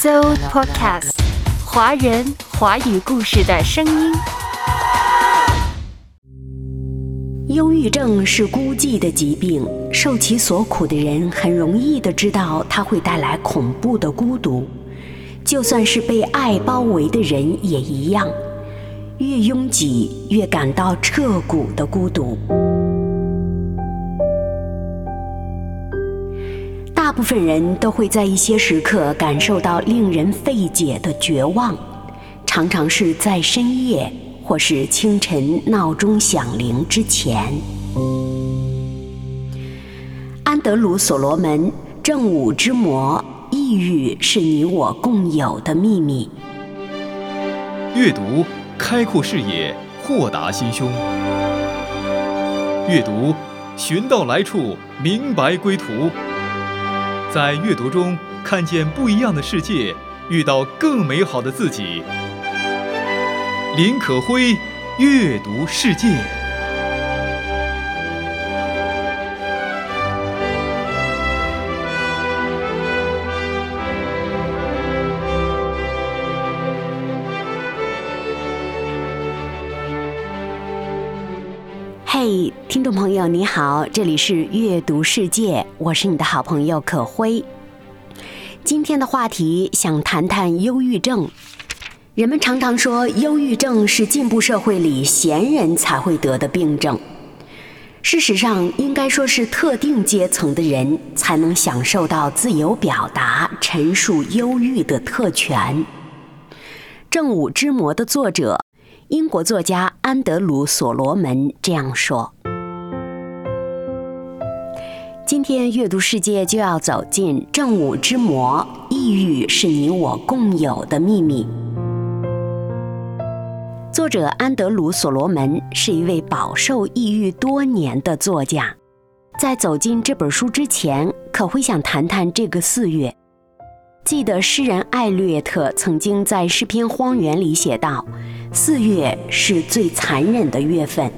So Podcast，华人华语故事的声音。忧郁症是孤寂的疾病，受其所苦的人很容易的知道它会带来恐怖的孤独，就算是被爱包围的人也一样，越拥挤越感到彻骨的孤独。部分人都会在一些时刻感受到令人费解的绝望，常常是在深夜或是清晨闹钟响铃之前。安德鲁·所罗门《正午之魔》：抑郁是你我共有的秘密。阅读，开阔视野，豁达心胸。阅读，寻到来处，明白归途。在阅读中看见不一样的世界，遇到更美好的自己。林可辉，阅读世界。众朋友，你好，这里是阅读世界，我是你的好朋友可辉。今天的话题想谈谈忧郁症。人们常常说，忧郁症是进步社会里闲人才会得的病症。事实上，应该说是特定阶层的人才能享受到自由表达、陈述忧郁的特权。《正午之魔》的作者。英国作家安德鲁·所罗门这样说：“今天阅读世界就要走进正午之魔，抑郁是你我共有的秘密。”作者安德鲁·所罗门是一位饱受抑郁多年的作家。在走进这本书之前，可会想谈谈这个四月。记得诗人艾略特曾经在诗篇《荒原》里写道：“四月是最残忍的月份。”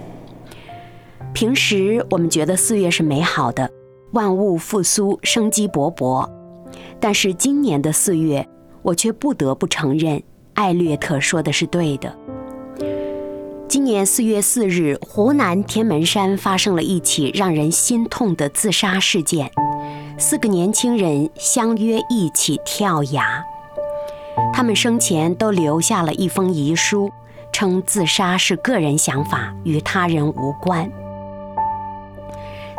平时我们觉得四月是美好的，万物复苏，生机勃勃。但是今年的四月，我却不得不承认，艾略特说的是对的。今年四月四日，湖南天门山发生了一起让人心痛的自杀事件。四个年轻人相约一起跳崖，他们生前都留下了一封遗书，称自杀是个人想法，与他人无关。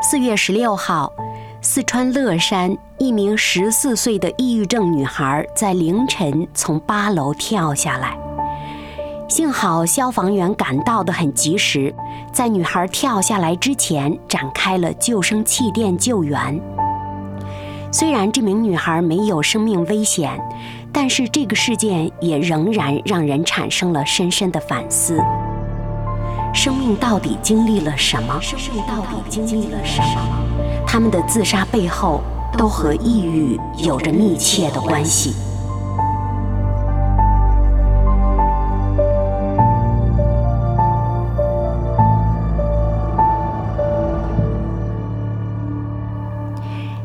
四月十六号，四川乐山一名十四岁的抑郁症女孩在凌晨从八楼跳下来，幸好消防员赶到的很及时，在女孩跳下来之前展开了救生气垫救援。虽然这名女孩没有生命危险，但是这个事件也仍然让人产生了深深的反思：生命到底经历了什么？生命到底经历了什么？他们的自杀背后都和抑郁有着密切的关系。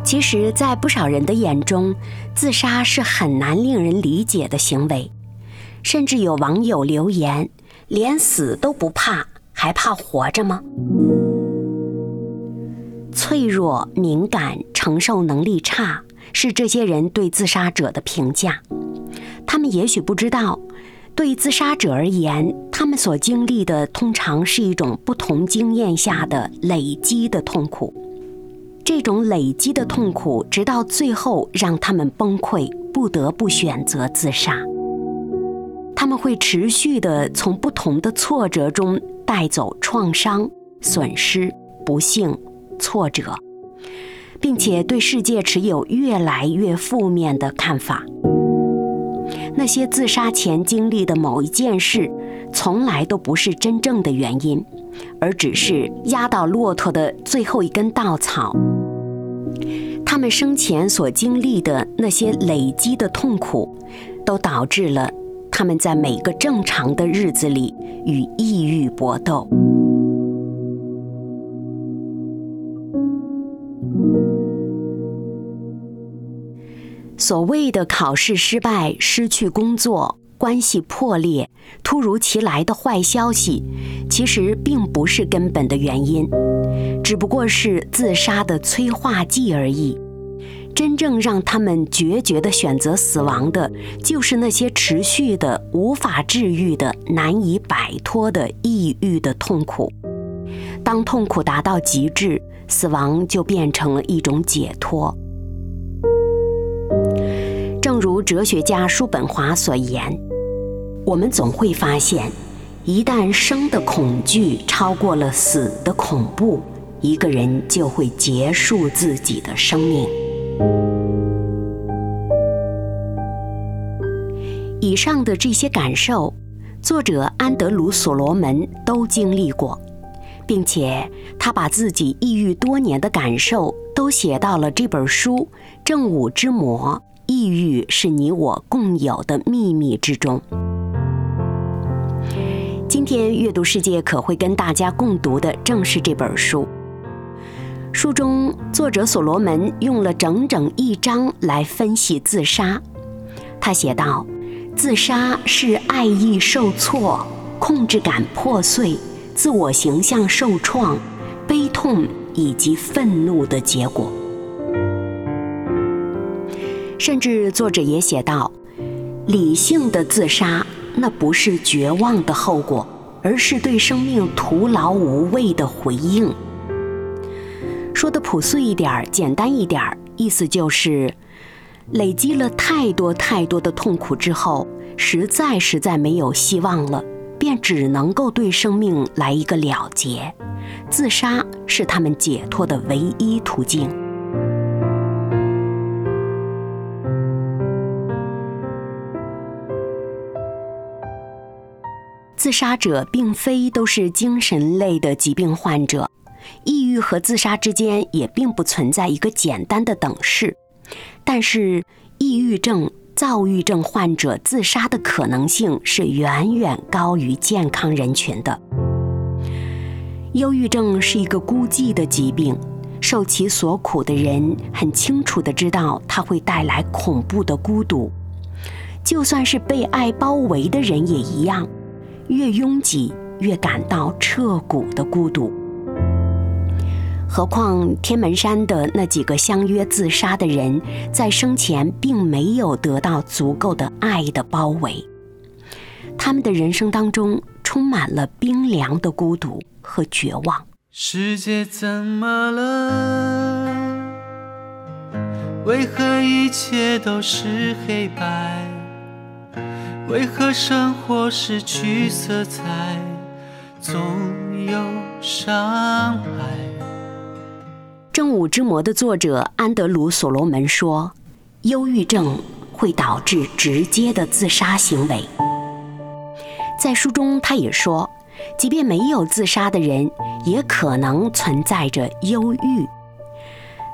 其实，在不少人的眼中，自杀是很难令人理解的行为，甚至有网友留言：“连死都不怕，还怕活着吗？”脆弱、敏感、承受能力差，是这些人对自杀者的评价。他们也许不知道，对自杀者而言，他们所经历的通常是一种不同经验下的累积的痛苦。这种累积的痛苦，直到最后让他们崩溃，不得不选择自杀。他们会持续地从不同的挫折中带走创伤、损失、不幸、挫折，并且对世界持有越来越负面的看法。那些自杀前经历的某一件事，从来都不是真正的原因，而只是压倒骆驼的最后一根稻草。他们生前所经历的那些累积的痛苦，都导致了他们在每个正常的日子里与抑郁搏斗。所谓的考试失败、失去工作、关系破裂、突如其来的坏消息，其实并不是根本的原因，只不过是自杀的催化剂而已。真正让他们决绝地选择死亡的，就是那些持续的、无法治愈的、难以摆脱的抑郁的痛苦。当痛苦达到极致，死亡就变成了一种解脱。正如哲学家叔本华所言：“我们总会发现，一旦生的恐惧超过了死的恐怖，一个人就会结束自己的生命。”以上的这些感受，作者安德鲁·所罗门都经历过，并且他把自己抑郁多年的感受都写到了这本书《正午之魔：抑郁是你我共有的秘密》之中。今天阅读世界可会跟大家共读的正是这本书。书中，作者所罗门用了整整一章来分析自杀。他写道：“自杀是爱意受挫、控制感破碎、自我形象受创、悲痛以及愤怒的结果。”甚至作者也写道：“理性的自杀，那不是绝望的后果，而是对生命徒劳无谓的回应。”说的朴素一点儿，简单一点儿，意思就是，累积了太多太多的痛苦之后，实在实在没有希望了，便只能够对生命来一个了结，自杀是他们解脱的唯一途径。自杀者并非都是精神类的疾病患者。抑郁和自杀之间也并不存在一个简单的等式，但是抑郁症、躁郁症患者自杀的可能性是远远高于健康人群的。忧郁症是一个孤寂的疾病，受其所苦的人很清楚的知道它会带来恐怖的孤独，就算是被爱包围的人也一样，越拥挤越感到彻骨的孤独。何况天门山的那几个相约自杀的人，在生前并没有得到足够的爱的包围，他们的人生当中充满了冰凉的孤独和绝望。世界怎么了？为何一切都是黑白？为何生活失去色彩，总有伤害？《正午之魔》的作者安德鲁·所罗门说：“忧郁症会导致直接的自杀行为。”在书中，他也说，即便没有自杀的人，也可能存在着忧郁。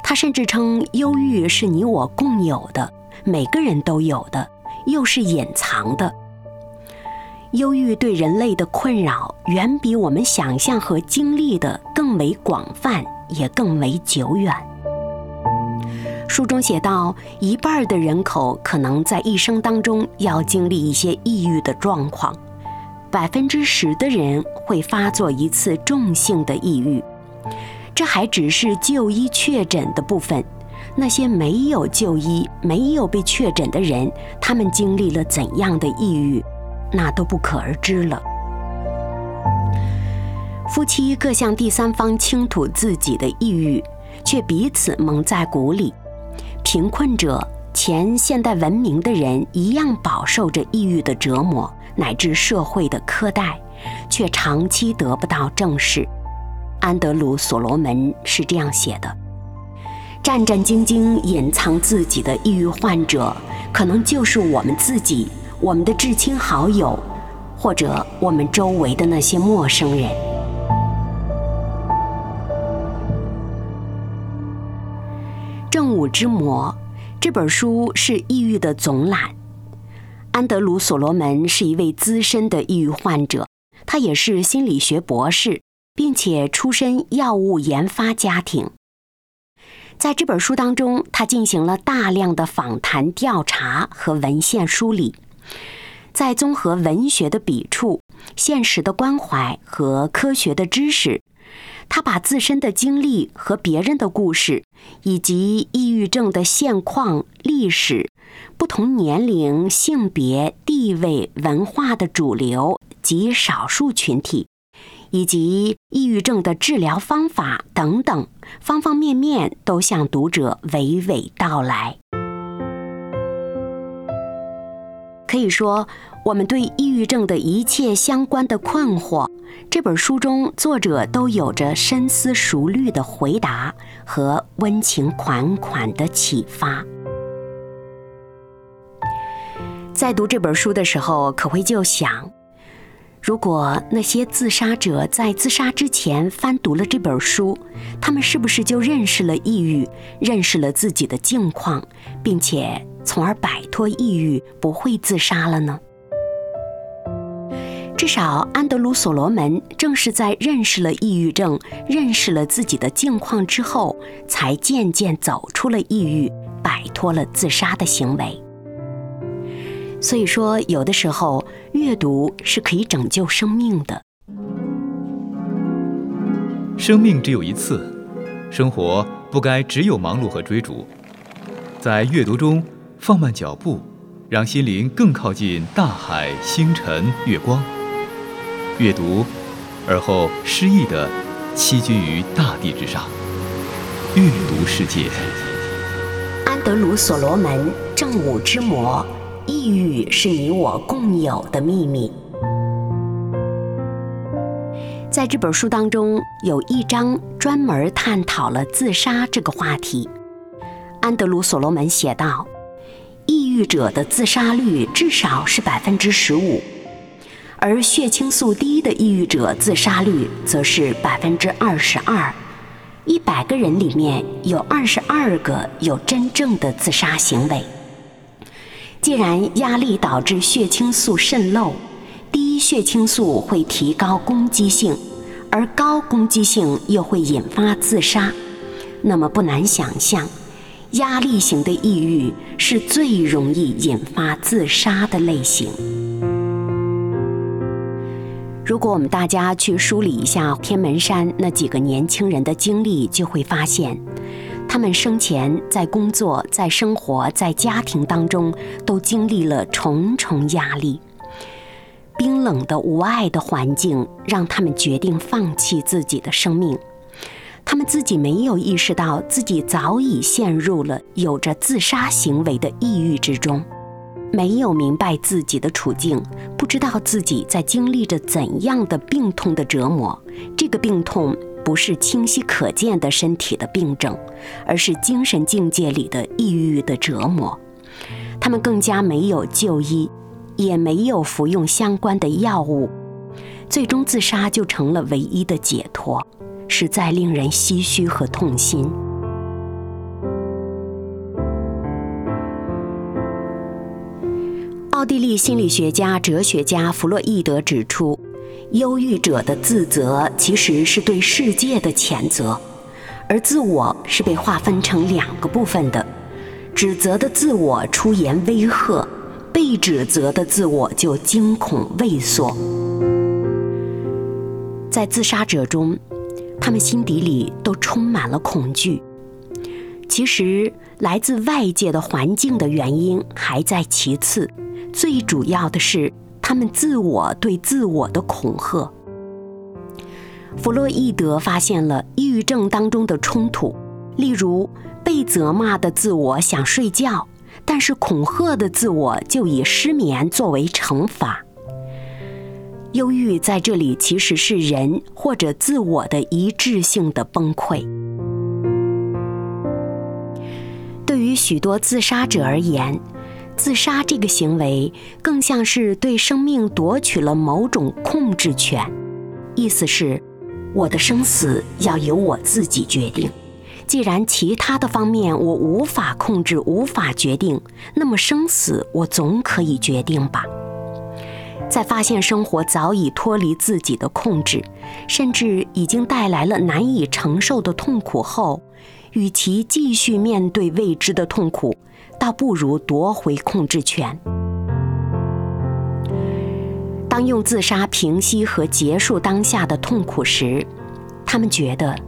他甚至称，忧郁是你我共有的，每个人都有的，又是隐藏的。忧郁对人类的困扰，远比我们想象和经历的更为广泛。也更为久远。书中写道，一半的人口可能在一生当中要经历一些抑郁的状况，百分之十的人会发作一次重性的抑郁。这还只是就医确诊的部分，那些没有就医、没有被确诊的人，他们经历了怎样的抑郁，那都不可而知了。夫妻各向第三方倾吐自己的抑郁，却彼此蒙在鼓里。贫困者、前现代文明的人一样饱受着抑郁的折磨，乃至社会的苛待，却长期得不到正视。安德鲁·所罗门是这样写的：战战兢兢隐藏自己的抑郁患者，可能就是我们自己、我们的至亲好友，或者我们周围的那些陌生人。《动物之魔》这本书是抑郁的总览。安德鲁·所罗门是一位资深的抑郁患者，他也是心理学博士，并且出身药物研发家庭。在这本书当中，他进行了大量的访谈调查和文献梳理，在综合文学的笔触、现实的关怀和科学的知识。他把自身的经历和别人的故事，以及抑郁症的现况、历史、不同年龄、性别、地位、文化的主流及少数群体，以及抑郁症的治疗方法等等方方面面，都向读者娓娓道来。可以说，我们对抑郁症的一切相关的困惑，这本书中作者都有着深思熟虑的回答和温情款款的启发。在读这本书的时候，可会就想，如果那些自杀者在自杀之前翻读了这本书，他们是不是就认识了抑郁，认识了自己的境况，并且？从而摆脱抑郁，不会自杀了呢？至少安德鲁·所罗门正是在认识了抑郁症、认识了自己的境况之后，才渐渐走出了抑郁，摆脱了自杀的行为。所以说，有的时候阅读是可以拯救生命的。生命只有一次，生活不该只有忙碌和追逐，在阅读中。放慢脚步，让心灵更靠近大海、星辰、月光。阅读，而后诗意地栖居于大地之上。阅读世界。安德鲁·所罗门，正午之魔。抑郁是你我共有的秘密。在这本书当中，有一章专门探讨了自杀这个话题。安德鲁·所罗门写道。抑郁者的自杀率至少是百分之十五，而血清素低的抑郁者自杀率则是百分之二十二。一百个人里面有二十二个有真正的自杀行为。既然压力导致血清素渗漏，低血清素会提高攻击性，而高攻击性又会引发自杀，那么不难想象。压力型的抑郁是最容易引发自杀的类型。如果我们大家去梳理一下天门山那几个年轻人的经历，就会发现，他们生前在工作、在生活、在家庭当中都经历了重重压力。冰冷的、无爱的环境让他们决定放弃自己的生命。他们自己没有意识到，自己早已陷入了有着自杀行为的抑郁之中，没有明白自己的处境，不知道自己在经历着怎样的病痛的折磨。这个病痛不是清晰可见的身体的病症，而是精神境界里的抑郁的折磨。他们更加没有就医，也没有服用相关的药物，最终自杀就成了唯一的解脱。实在令人唏嘘和痛心。奥地利心理学家、哲学家弗洛伊德指出，忧郁者的自责其实是对世界的谴责，而自我是被划分成两个部分的：指责的自我出言威吓，被指责的自我就惊恐畏缩。在自杀者中。他们心底里都充满了恐惧。其实，来自外界的环境的原因还在其次，最主要的是他们自我对自我的恐吓。弗洛伊德发现了抑郁症当中的冲突，例如被责骂的自我想睡觉，但是恐吓的自我就以失眠作为惩罚。忧郁在这里其实是人或者自我的一致性的崩溃。对于许多自杀者而言，自杀这个行为更像是对生命夺取了某种控制权，意思是，我的生死要由我自己决定。既然其他的方面我无法控制、无法决定，那么生死我总可以决定吧。在发现生活早已脱离自己的控制，甚至已经带来了难以承受的痛苦后，与其继续面对未知的痛苦，倒不如夺回控制权。当用自杀平息和结束当下的痛苦时，他们觉得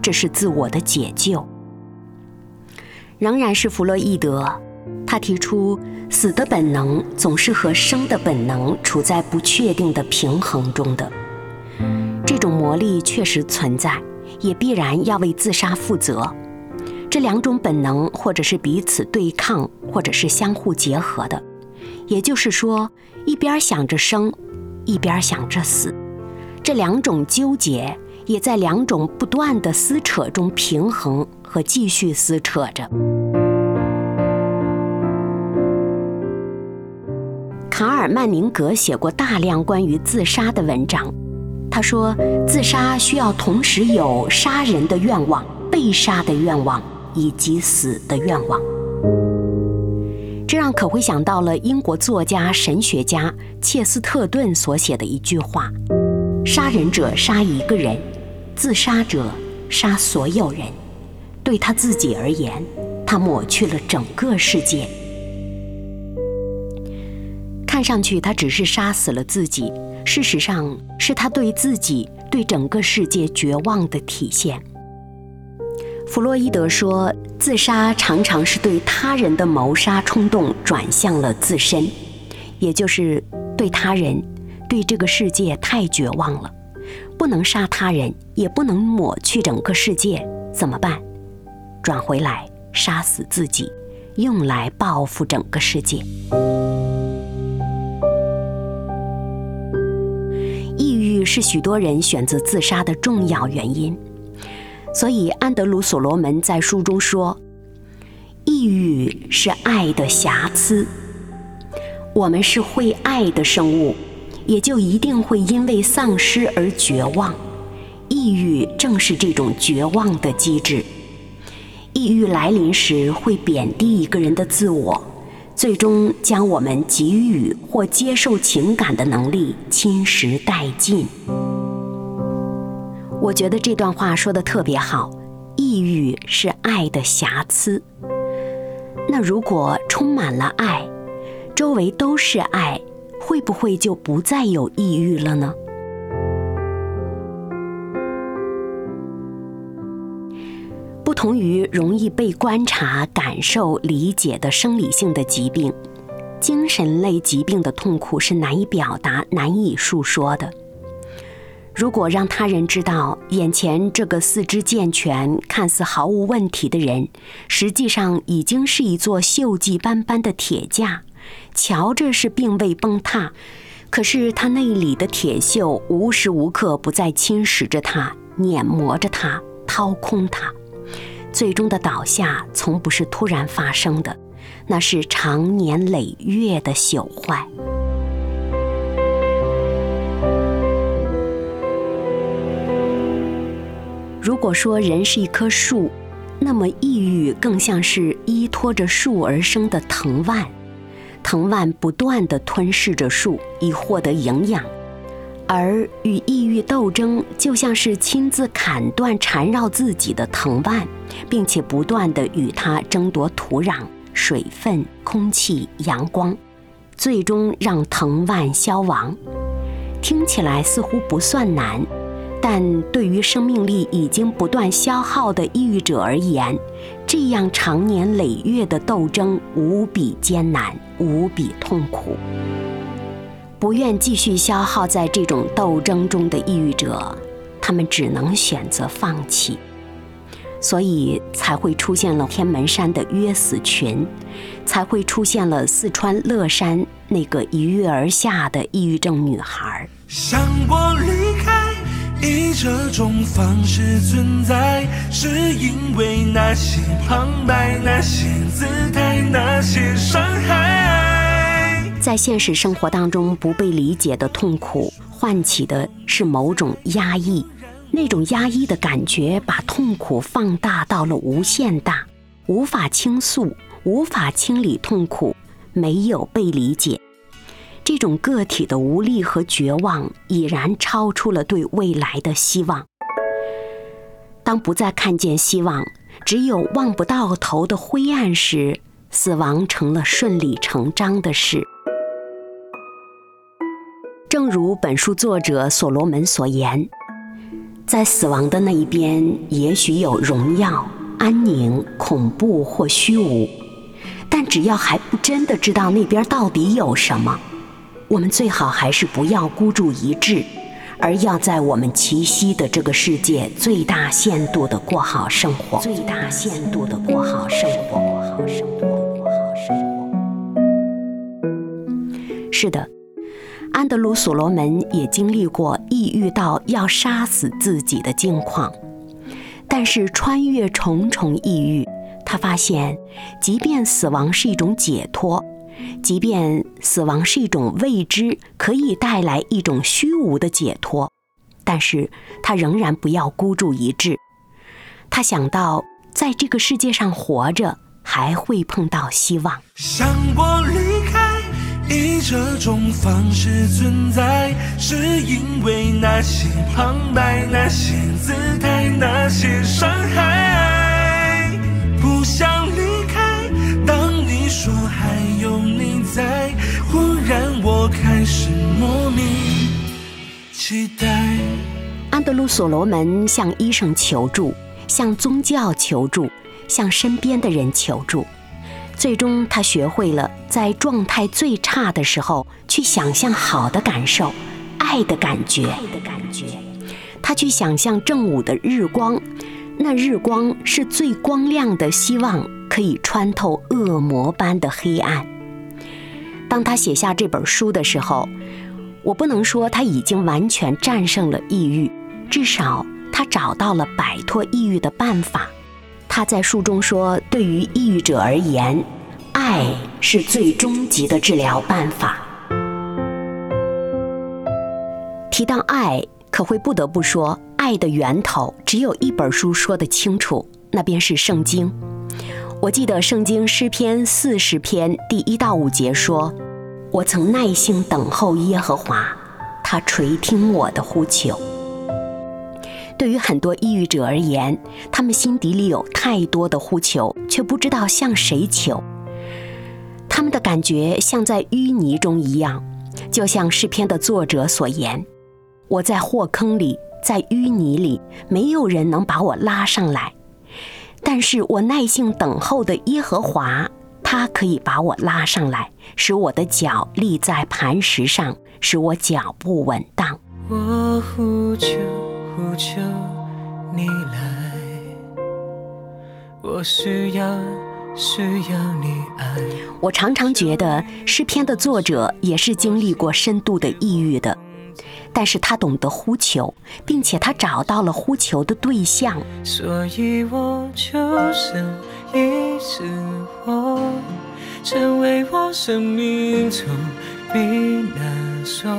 这是自我的解救。仍然是弗洛伊德，他提出死的本能总是和生的本能处在不确定的平衡中的。这种魔力确实存在，也必然要为自杀负责。这两种本能或者是彼此对抗，或者是相互结合的。也就是说，一边想着生，一边想着死，这两种纠结也在两种不断的撕扯中平衡和继续撕扯着。卡尔曼宁格写过大量关于自杀的文章，他说，自杀需要同时有杀人的愿望、被杀的愿望以及死的愿望。这让可会想到了英国作家、神学家切斯特顿所写的一句话：“杀人者杀一个人，自杀者杀所有人。对他自己而言，他抹去了整个世界。看上去他只是杀死了自己，事实上是他对自己、对整个世界绝望的体现。”弗洛伊德说，自杀常常是对他人的谋杀冲动转向了自身，也就是对他人、对这个世界太绝望了，不能杀他人，也不能抹去整个世界，怎么办？转回来杀死自己，用来报复整个世界。抑郁是许多人选择自杀的重要原因。所以，安德鲁·所罗门在书中说：“抑郁是爱的瑕疵。我们是会爱的生物，也就一定会因为丧失而绝望。抑郁正是这种绝望的机制。抑郁来临时，会贬低一个人的自我，最终将我们给予或接受情感的能力侵蚀殆尽。”我觉得这段话说的特别好，抑郁是爱的瑕疵。那如果充满了爱，周围都是爱，会不会就不再有抑郁了呢？不同于容易被观察、感受、理解的生理性的疾病，精神类疾病的痛苦是难以表达、难以述说的。如果让他人知道眼前这个四肢健全、看似毫无问题的人，实际上已经是一座锈迹斑斑的铁架，瞧着是并未崩塌，可是他内里的铁锈无时无刻不在侵蚀着他、碾磨着他、掏空他，最终的倒下从不是突然发生的，那是长年累月的朽坏。如果说人是一棵树，那么抑郁更像是依托着树而生的藤蔓，藤蔓不断地吞噬着树以获得营养，而与抑郁斗争就像是亲自砍断缠绕自己的藤蔓，并且不断地与它争夺土壤、水分、空气、阳光，最终让藤蔓消亡。听起来似乎不算难。但对于生命力已经不断消耗的抑郁者而言，这样长年累月的斗争无比艰难，无比痛苦。不愿继续消耗在这种斗争中的抑郁者，他们只能选择放弃，所以才会出现了天门山的约死群，才会出现了四川乐山那个一跃而下的抑郁症女孩。以这种方式存在，是因为那些旁白、那些姿态、那些伤害。在现实生活当中，不被理解的痛苦，唤起的是某种压抑。那种压抑的感觉，把痛苦放大到了无限大，无法倾诉，无法清理痛苦，没有被理解。这种个体的无力和绝望，已然超出了对未来的希望。当不再看见希望，只有望不到头的灰暗时，死亡成了顺理成章的事。正如本书作者所罗门所言，在死亡的那一边，也许有荣耀、安宁、恐怖或虚无，但只要还不真的知道那边到底有什么，我们最好还是不要孤注一掷。而要在我们栖息的这个世界最大限度的过好生活，最大限度的过好生活，过好生活，过好生活。是的，安德鲁·所罗门也经历过抑郁到要杀死自己的境况，但是穿越重重抑郁，他发现，即便死亡是一种解脱。即便死亡是一种未知，可以带来一种虚无的解脱，但是他仍然不要孤注一掷。他想到，在这个世界上活着，还会碰到希望。想我离开，以这种方式存在，是因为那些旁白、那些姿态、那些伤害，安德鲁·所罗门向医生求助，向宗教求助，向身边的人求助。最终，他学会了在状态最差的时候去想象好的感受，爱的感觉。他去想象正午的日光，那日光是最光亮的希望，可以穿透恶魔般的黑暗。当他写下这本书的时候，我不能说他已经完全战胜了抑郁，至少他找到了摆脱抑郁的办法。他在书中说：“对于抑郁者而言，爱是最终极的治疗办法。”提到爱，可会不得不说，爱的源头只有一本书说得清楚，那便是圣经。我记得圣经诗篇四十篇第一到五节说：“我曾耐心等候耶和华，他垂听我的呼求。”对于很多抑郁者而言，他们心底里有太多的呼求，却不知道向谁求。他们的感觉像在淤泥中一样，就像诗篇的作者所言：“我在祸坑里，在淤泥里，没有人能把我拉上来。”但是我耐心等候的耶和华，他可以把我拉上来，使我的脚立在磐石上，使我脚步稳当。我呼求呼求你来，我需要需要你爱。我常常觉得诗篇的作者也是经历过深度的抑郁的。但是他懂得呼求，并且他找到了呼求的对象。所以我就是一次活，成为我生命中避难所，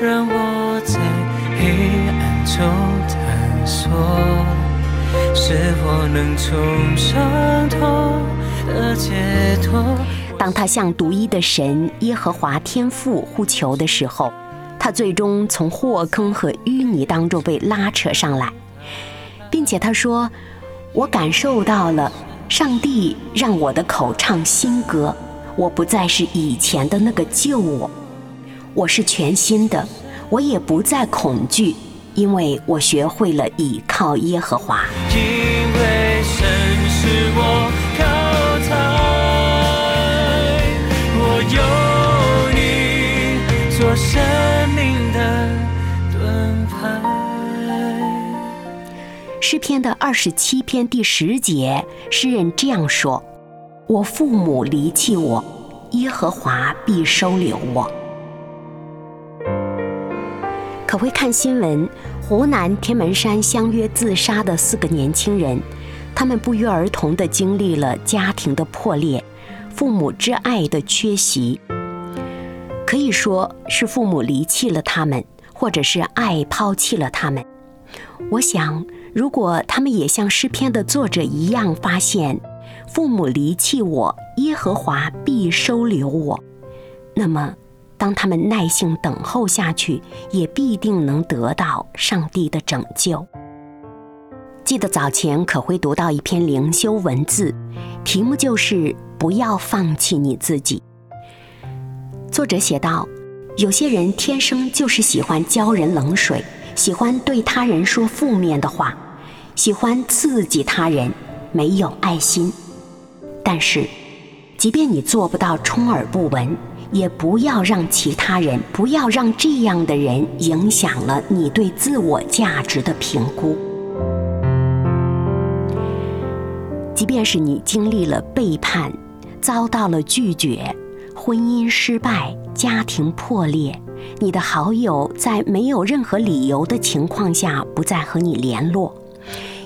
让我在黑暗中探索，是否能从伤痛的解脱。当他向独一的神耶和华天父呼求的时候。他最终从祸坑和淤泥当中被拉扯上来，并且他说：“我感受到了上帝让我的口唱新歌，我不再是以前的那个旧我，我是全新的，我也不再恐惧，因为我学会了倚靠耶和华。”因为神是我高台，我有你做神。诗篇的二十七篇第十节，诗人这样说：“我父母离弃我，耶和华必收留我。”可会看新闻，湖南天门山相约自杀的四个年轻人，他们不约而同地经历了家庭的破裂，父母之爱的缺席，可以说是父母离弃了他们，或者是爱抛弃了他们。我想。如果他们也像诗篇的作者一样发现，父母离弃我，耶和华必收留我，那么，当他们耐心等候下去，也必定能得到上帝的拯救。记得早前可会读到一篇灵修文字，题目就是“不要放弃你自己”。作者写道：“有些人天生就是喜欢浇人冷水，喜欢对他人说负面的话，喜欢刺激他人，没有爱心。但是，即便你做不到充耳不闻。”也不要让其他人，不要让这样的人影响了你对自我价值的评估。即便是你经历了背叛，遭到了拒绝，婚姻失败，家庭破裂，你的好友在没有任何理由的情况下不再和你联络，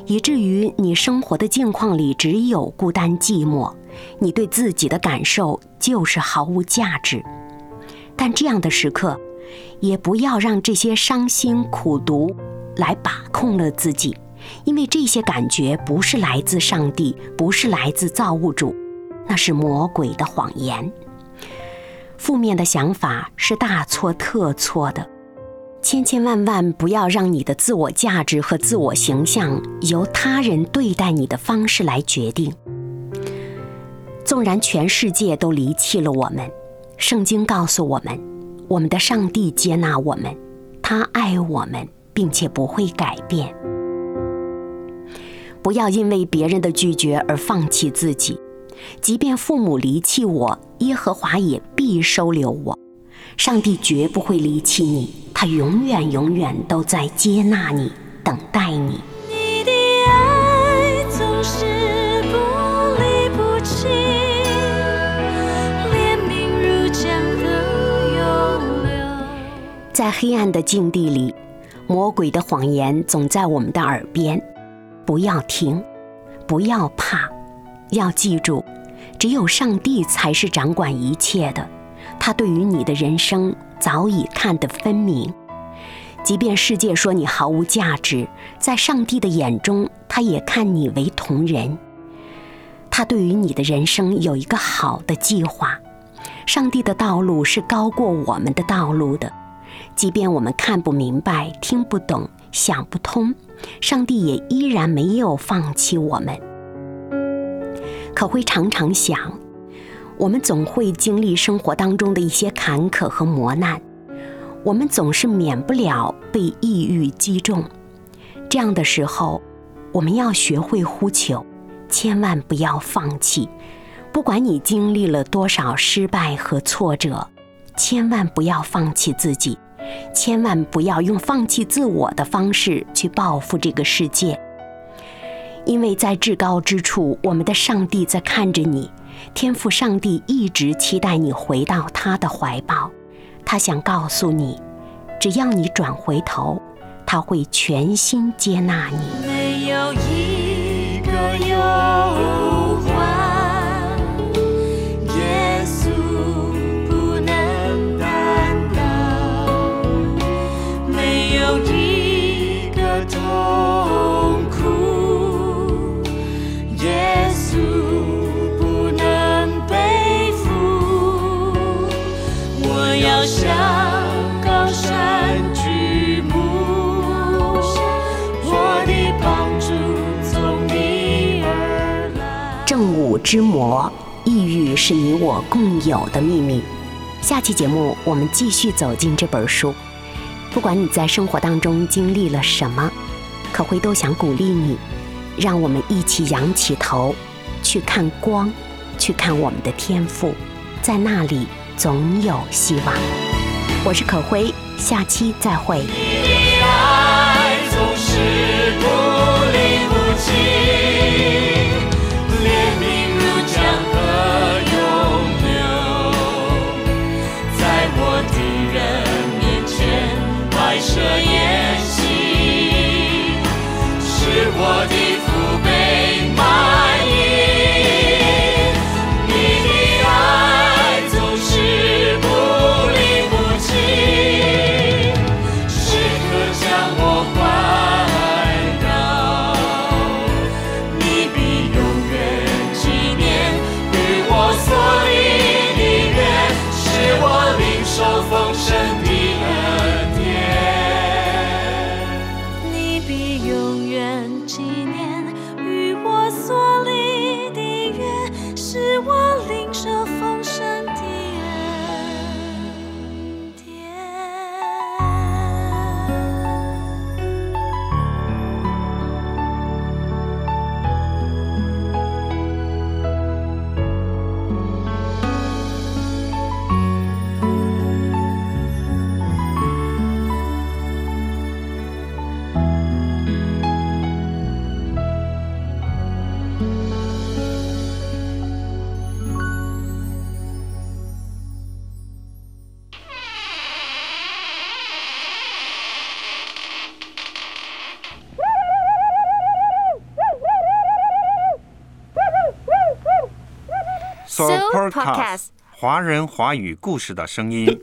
以至于你生活的境况里只有孤单寂寞。你对自己的感受就是毫无价值，但这样的时刻，也不要让这些伤心苦毒来把控了自己，因为这些感觉不是来自上帝，不是来自造物主，那是魔鬼的谎言。负面的想法是大错特错的，千千万万不要让你的自我价值和自我形象由他人对待你的方式来决定。纵然全世界都离弃了我们，圣经告诉我们，我们的上帝接纳我们，他爱我们，并且不会改变。不要因为别人的拒绝而放弃自己，即便父母离弃我，耶和华也必收留我。上帝绝不会离弃你，他永远永远都在接纳你，等待你。你的爱总是不离不弃，连绵如江河永流。在黑暗的境地里，魔鬼的谎言总在我们的耳边。不要听，不要怕，要记住，只有上帝才是掌管一切的。他对于你的人生早已看得分明。即便世界说你毫无价值，在上帝的眼中，他也看你为同人。他对于你的人生有一个好的计划。上帝的道路是高过我们的道路的。即便我们看不明白、听不懂、想不通，上帝也依然没有放弃我们。可会常常想，我们总会经历生活当中的一些坎坷和磨难，我们总是免不了被抑郁击中。这样的时候，我们要学会呼求，千万不要放弃。不管你经历了多少失败和挫折，千万不要放弃自己。千万不要用放弃自我的方式去报复这个世界，因为在至高之处，我们的上帝在看着你。天赋上帝一直期待你回到他的怀抱，他想告诉你，只要你转回头，他会全心接纳你。没有一个有。之魔，抑郁是你我共有的秘密。下期节目我们继续走进这本书。不管你在生活当中经历了什么，可会都想鼓励你，让我们一起仰起头，去看光，去看我们的天赋，在那里总有希望。我是可辉，下期再会。podcast 华人华语故事的声音。